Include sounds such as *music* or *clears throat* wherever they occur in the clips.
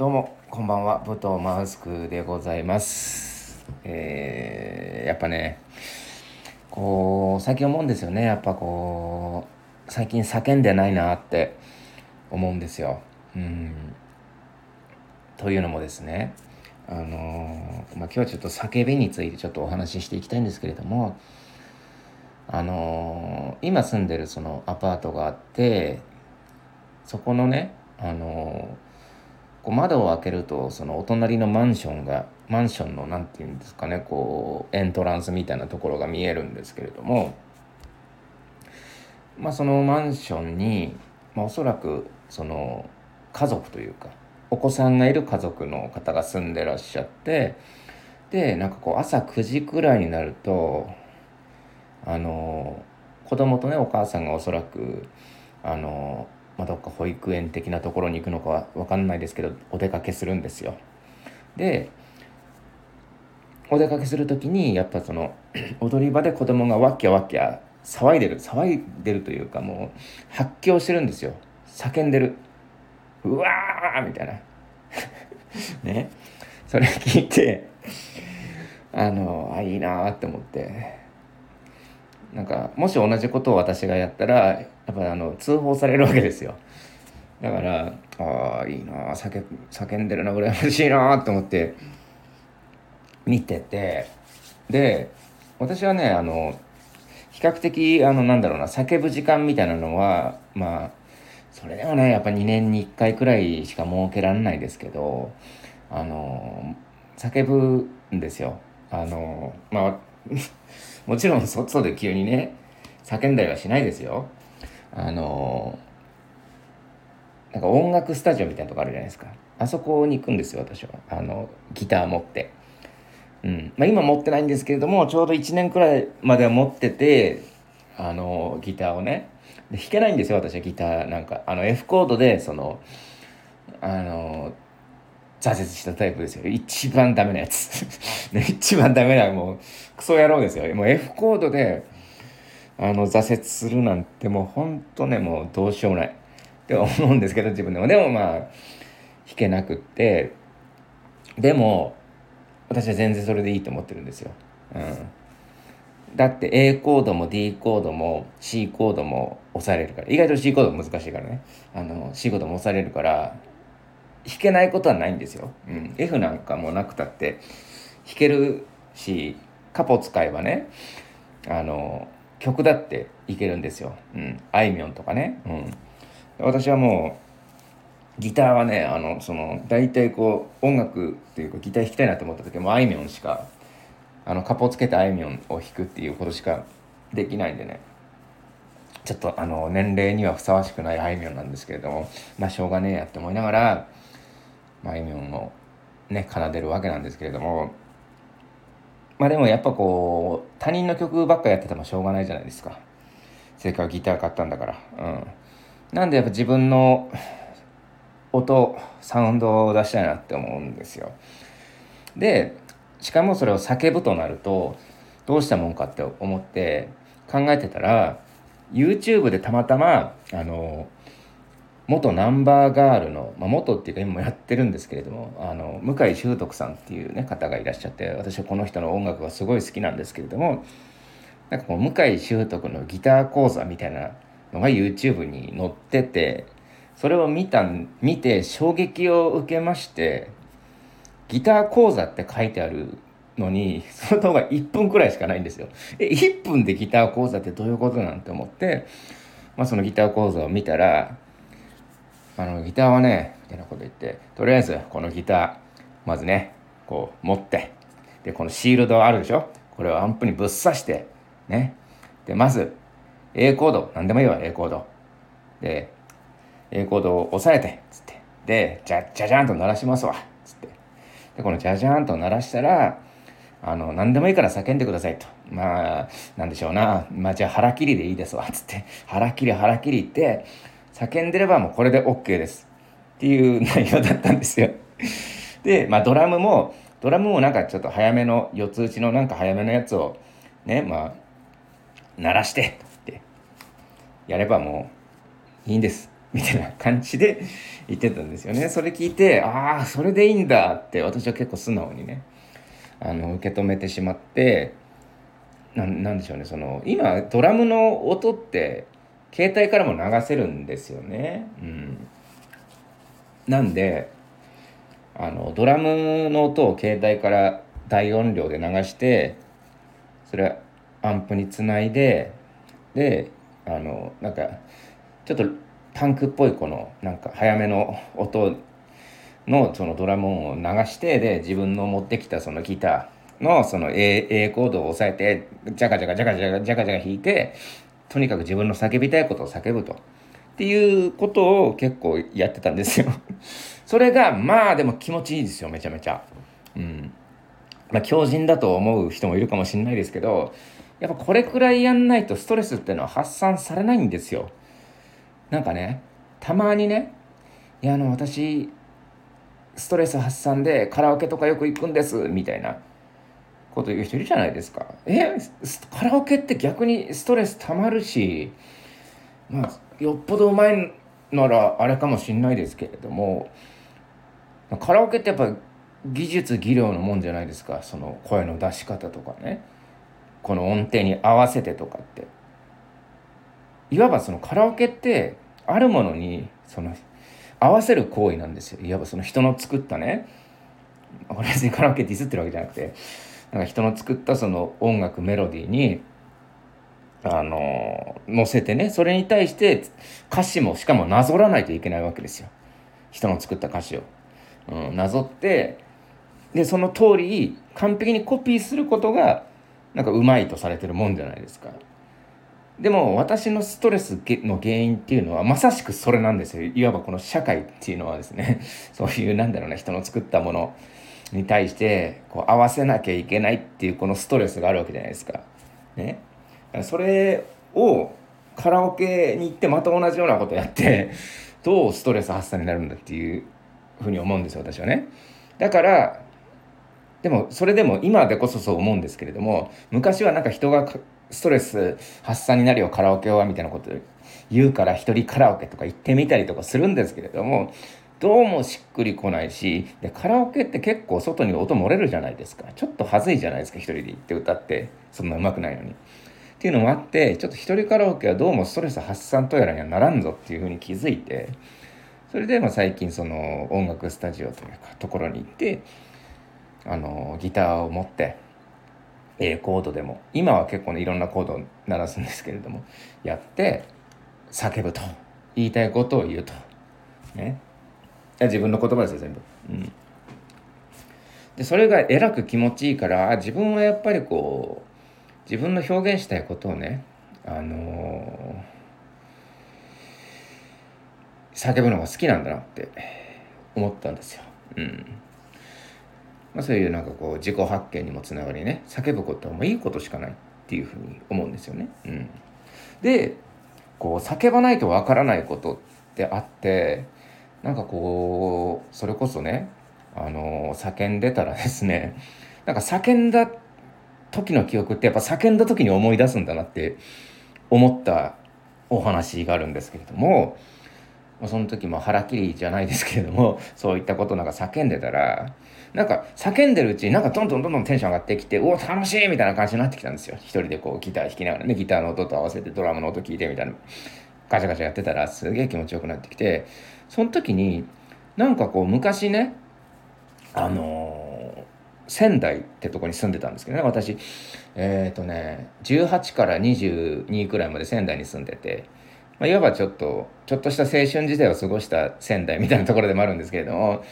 どうもこんばんは武藤マウスクでございます。えー、やっぱねこう最近思うんですよね。やっぱこう最近叫んでないなって思うんですよ。うん。というのもですねあの、まあ、今日はちょっと叫びについてちょっとお話ししていきたいんですけれどもあの、今住んでるそのアパートがあってそこのねあのこう窓を開けるとそのお隣のマンションがマンションの何て言うんですかねこうエントランスみたいなところが見えるんですけれどもまあそのマンションに、まあ、おそらくその家族というかお子さんがいる家族の方が住んでらっしゃってでなんかこう朝9時くらいになるとあの子供とねお母さんがおそらくあのまあ、どっか保育園的なところに行くのかは分かんないですけどお出かけするんですよ。でお出かけする時にやっぱその *clears throat* 踊り場で子供がワッキャワッキャ騒いでる騒いでるというかもう発狂してるんですよ。叫んでる。うわーみたいな。*laughs* ね。それ聞いてあのあいいなって思って。なんかもし同じことを私がやったらやっぱあの通報されるわけですよ。だからああいいな叫叫んでるな羨ましいなと思って見てて。で私はねあの比較的あのなんだろうな叫ぶ時間みたいなのはまあそれでもねやっぱ2年に1回くらいしか設けられないですけどあの叫ぶんですよ。あのまあ *laughs* もちろん外で急にね叫んだりはしないですよ。あのなんか音楽スタジオみたいなとこあるじゃないですか。あそこに行くんですよ私は。あのギター持って。うん。まあ今持ってないんですけれどもちょうど1年くらいまでは持っててあのギターをね。で弾けないんですよ私はギターなんか。あの F コードでそのあの挫折したタイプですよ。一番ダメなやつ。*laughs* 一番ダメなもうクソ野郎ですよ。もう F コードであの挫折するなんてもうほんとねもうどうしようもない。って思うんですけど自分でも。でもまあ弾けなくって。でも私は全然それでいいと思ってるんですよ、うん、だって A コードも D コードも C コードも押されるから。意外と C コード難しいからね。あの C コードも押されるから弾けないことはないんですよ、うん、F なんかもなくたって弾けるしカポ使えばねあの曲だっていけるんですよ、うん、あいみょんとかね、うん、私はもうギターはねあのその大体こう音楽っていうかギター弾きたいなと思った時もあいみょんしかあのカポつけてあいみょんを弾くっていうことしかできないんでね。ちょっとあの年齢にはふさわしくないあいみょんなんですけれどもまあしょうがねえやって思いながらあいみょんをね奏でるわけなんですけれどもまあでもやっぱこう他人の曲ばっかやっててもしょうがないじゃないですか。正解はギター買ったんだから。うん。なんでやっぱ自分の音サウンドを出したいなって思うんですよ。でしかもそれを叫ぶとなるとどうしたもんかって思って考えてたら YouTube でたまたまあの元ナンバーガールの、まあ、元っていうか今もやってるんですけれどもあの向井秀徳さんっていう、ね、方がいらっしゃって私はこの人の音楽がすごい好きなんですけれどもなんかこう向井秀徳のギター講座みたいなのが YouTube に載っててそれを見た見て衝撃を受けましてギター講座って書いてあるのにその動画1分くらいしかないんですよ。え1分でギター講座ってどういうことなんて思って、まあ、そのギター講座を見たらあのギターはねみたいなこと言ってとりあえずこのギターまずねこう持ってでこのシールドあるでしょ？これをアンプにぶっ刺してね。でまず A コード何でもいいわ A コード。で A コードを押さえてつって。でじゃじゃじゃんと鳴らしますわ。つって。でこのじゃじゃんと鳴らしたらあの何でもいいから叫んでくださいと。まあなんでしょうな。まあじゃあ腹切りでいいですわ。つって。腹切り腹切りって叫んでればもうこれで OK ですっていう内容だったんですよ。*laughs* で、まあドラムも、ドラムもなんかちょっと早めの、四つ打ちのなんか早めのやつをね、まあ、鳴らしてってやればもういいんです。みたいな感じで *laughs* 言ってたんですよねそれ聞いてああそれでいいんだって私は結構素直にねあの受け止めてしまってななんでしょうねその今ドラムの音って携帯からも流せるんですよね。うん、なんであのドラムの音を携帯から大音量で流してそれアンプにつないでであのなんかちょっとパンクっぽいこのなんか早めの音のそのドラム音を流してで自分の持ってきたそのギターのその A, A コードを押さえてジャカジャカジャカジャカジャカジャカ弾いてとにかく自分の叫びたいことを叫ぶと。っていうことを結構やってたんですよ *laughs* それがまあでも気持ちいいですよめちゃめちゃ。うん。まあ強靭だと思う人もいるかもしれないですけどやっぱこれくらいやんないとストレスっていうのは発散されないんですよ。なんかねたまにねいやあの私ストレス発散でカラオケとかよく行くんですみたいなこと言う人いるじゃないですか。えカラオケって逆にストレスたまるしまあよっぽどうまいならあれかもしんないですけれどもカラオケってやっぱ技術技量のもんじゃないですか。その声の出し方とかね。この音程に合わせてとかって。いわばそのカラオケってあるものにその合わせる行為なんですよ。いわばその人の作ったね。これ別にカラオケディスってるわけじゃなくて。なんか人の作ったその音楽メロディーにあの載せてねそれに対して歌詞もしかもなぞらないといけないわけですよ。人の作った歌詞を、うん、なぞってでその通り完璧にコピーすることがなんかうまいとされてるもんじゃないですか。でも私のストレスの原因っていうのはまさしくそれなんですよいわばこの社会っていうのはですね *laughs* そういうなんだろうな人の作ったものに対してこう合わせなきゃいけないっていうこのストレスがあるわけじゃないですか。ね、それをカラオケに行ってまた同じようなことやって *laughs* どうストレス発散になるんだっていうふうに思うんですよ私はね。だからでもそれでも今でこそそう思うんですけれども昔はなんか人がストレス発散になるよカラオケはみたいなこと言うから一人カラオケとか行ってみたりとかするんですけれどもどうもしっくりこないしでカラオケって結構外に音漏れるじゃないですかちょっと恥ずいじゃないですか一人で行って歌ってそんな上手くないのに。っていうのもあってちょっと一人カラオケはどうもストレス発散とやらにはならんぞっていうふうに気づいてそれでまあ最近その音楽スタジオというかところに行ってあのギターを持って A コードでも。今は結構ねいろんなコードを鳴らすんですけれども。やって叫ぶと。言いたいことを言うと。ね。自分の言葉ですよ全部。うん。でそれがえらく気持ちいいから自分はやっぱりこう自分の表現したいことをねあのー、叫ぶのが好きなんだなって思ったんですよ。うん。まあ、そういうなんかこう自己発見にもつながりね叫ぶことはもういいことしかないっていうふうに思うんですよね。うん、でこう叫ばないとわからないことってあってなんかこうそれこそねあの叫んでたらですね *laughs* なんか叫んだ時の記憶ってやっぱ叫んだ時に思い出すんだなって思ったお話があるんですけれどもその時も腹切りじゃないですけれども *laughs* そういったことなんか叫んでたらなんか叫んでるうちになんかどんどんどんどんテンション上がってきて、おお、楽しいみたいな感じになってきたんですよ。一人でこうギター弾きながらね、ギターの音と合わせてドラムの音聞いてみたいな、ガチャガチャやってたらすげえ気持ちよくなってきて、その時になんかこう昔ね、あのー、仙台ってとこに住んでたんですけどね、私、えっ、ー、とね、18から22くらいまで仙台に住んでて、まあ、いわばちょっと、ちょっとした青春時代を過ごした仙台みたいなところでもあるんですけれども、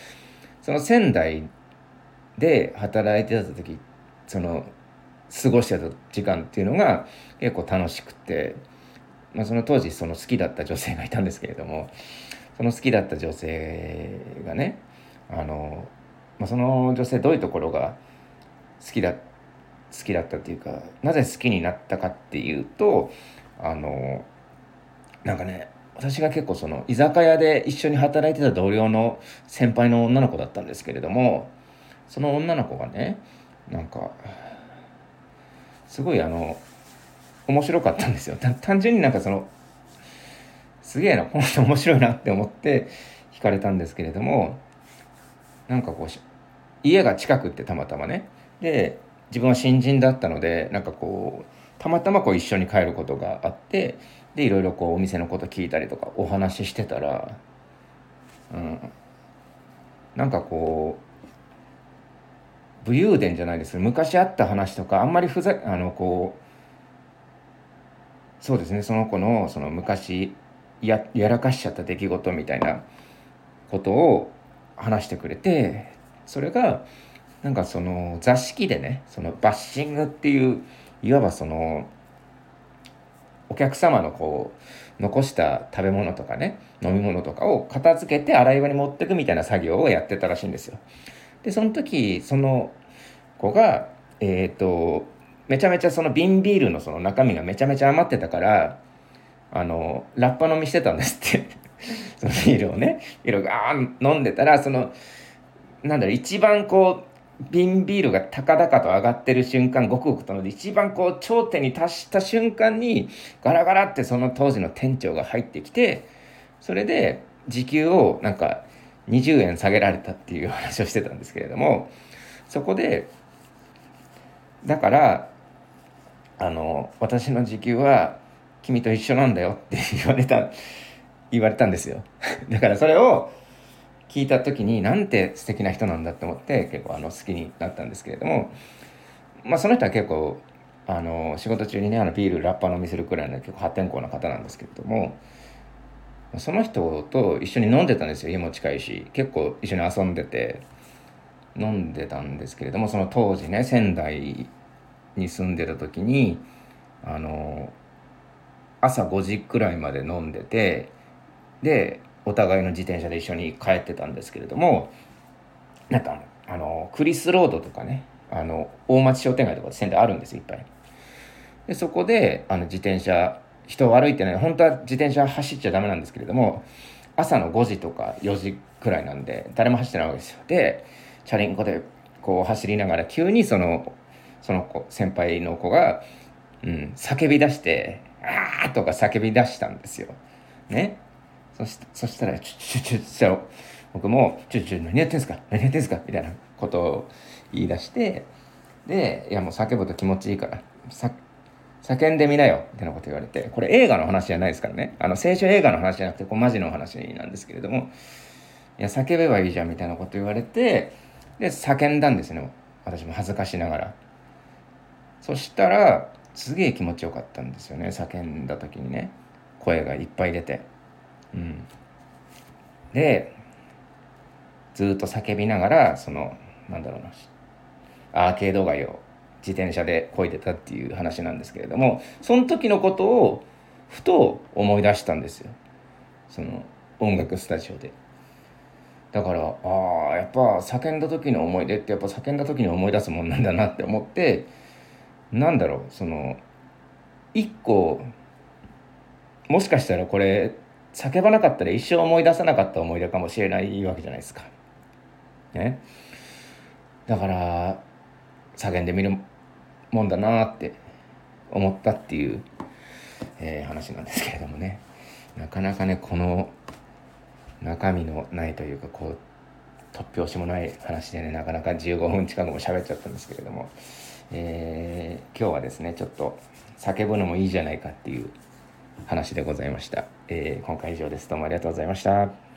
その仙台で働いてた時その過ごしてた時間っていうのが結構楽しくて、まあ、その当時その好きだった女性がいたんですけれどもその好きだった女性がねあの、まあ、その女性どういうところが好きだ好きだったっていうかなぜ好きになったかっていうとあのなんかね私が結構その居酒屋で一緒に働いてた同僚の先輩の女の子だったんですけれどもその女の子がねなんかすごいあの面白かったんですよ。単純になんかそのすげえなこの人面白いなって思って惹かれたんですけれどもなんかこう家が近くってたまたまね。で自分は新人だったのでなんかこうたまたまこう一緒に帰ることがあってでいろいろこうお店のこと聞いたりとかお話ししてたら、うん、なんかこう武勇伝じゃないです昔あった話とかあんまりふざあのこうそうですねその子のその昔ややらかしちゃった出来事みたいなことを話してくれてそれがなんかその座敷でねそのバッシングっていういわばそのお客様のこう残した食べ物とかね飲み物とかを片付けて洗い場に持ってくみたいな作業をやってたらしいんですよ。でその時その子がえっ、ー、とめちゃめちゃその瓶ビールのその中身がめちゃめちゃ余ってたからあのラッパ飲みしてたんですって *laughs* そのビールをねビールをガーン飲んでたらそのなんだろう一番こう瓶ビールが高々と上がってる瞬間ごくごくとので一番こう頂点に達した瞬間にガラガラってその当時の店長が入ってきてそれで時給をなんか20円下げられたっていう話をしてたんですけれどもそこでだからあの私の時給は君と一緒なんだよって言われた言われたんですよ。だからそれを聞いた時になんて素敵な人なんだって思って結構あの好きになったんですけれどもまあその人は結構あの仕事中にねあのビールラッパ飲みするくらいの結構破天荒な方なんですけれどもその人と一緒に飲んでたんですよ家も近いし結構一緒に遊んでて飲んでたんですけれどもその当時ね仙台に住んでた時にあの朝5時くらいまで飲んでてでお互いの自転車で一緒に帰ってたんですけれどもなんかあのクリスロードとかねあの大町商店街とか仙台あるんですいっぱい。でそこであの自転車人を歩いてない本当は自転車走っちゃダメなんですけれども朝の5時とか4時くらいなんで誰も走ってないわけですよ。でチャリンコでこう走りながら急にそのその子先輩の子が、うん、叫び出して「ああ!」とか叫び出したんですよ。ね。そしそしたら、ちょ、ちょ、ちょ、ちょ、僕も、ちょ、ちょ、何やってんすか？何やってんすか？みたいなことを言い出して、で、いやもう叫ぶと気持ちいいから、さ、叫んでみなよみたいなこと言われて、これ映画の話じゃないですからね。あの、青春映画の話じゃなくて、こうマジの話なんですけれども、いや、叫べばいいじゃんみたいなこと言われて、で、叫んだんですね。私も恥ずかしながら。そしたら、すげえ気持ちよかったんですよね。叫んだ時にね。声がいっぱい出て。うん、でずっと叫びながらそのなんだろうなアーケード街を自転車で漕いでたっていう話なんですけれどもその時のことをふと思い出したんですよその音楽スタジオで。だからああやっぱ叫んだ時の思い出ってやっぱ叫んだ時に思い出すもんなんだなって思ってなんだろうその一個もしかしたらこれ叫ばなかったら一生思い出さなかった思い出かもしれないわけじゃないですか。ね。だから叫んでみるもんだなって思ったっていう、えー、話なんですけれどもねなかなかねこの中身のないというかこう突拍子もない話でねなかなか15分近くも喋っちゃったんですけれども、えー、今日はですねちょっと叫ぶのもいいじゃないかっていう話でございました。えー、今回以上です。どうもありがとうございました。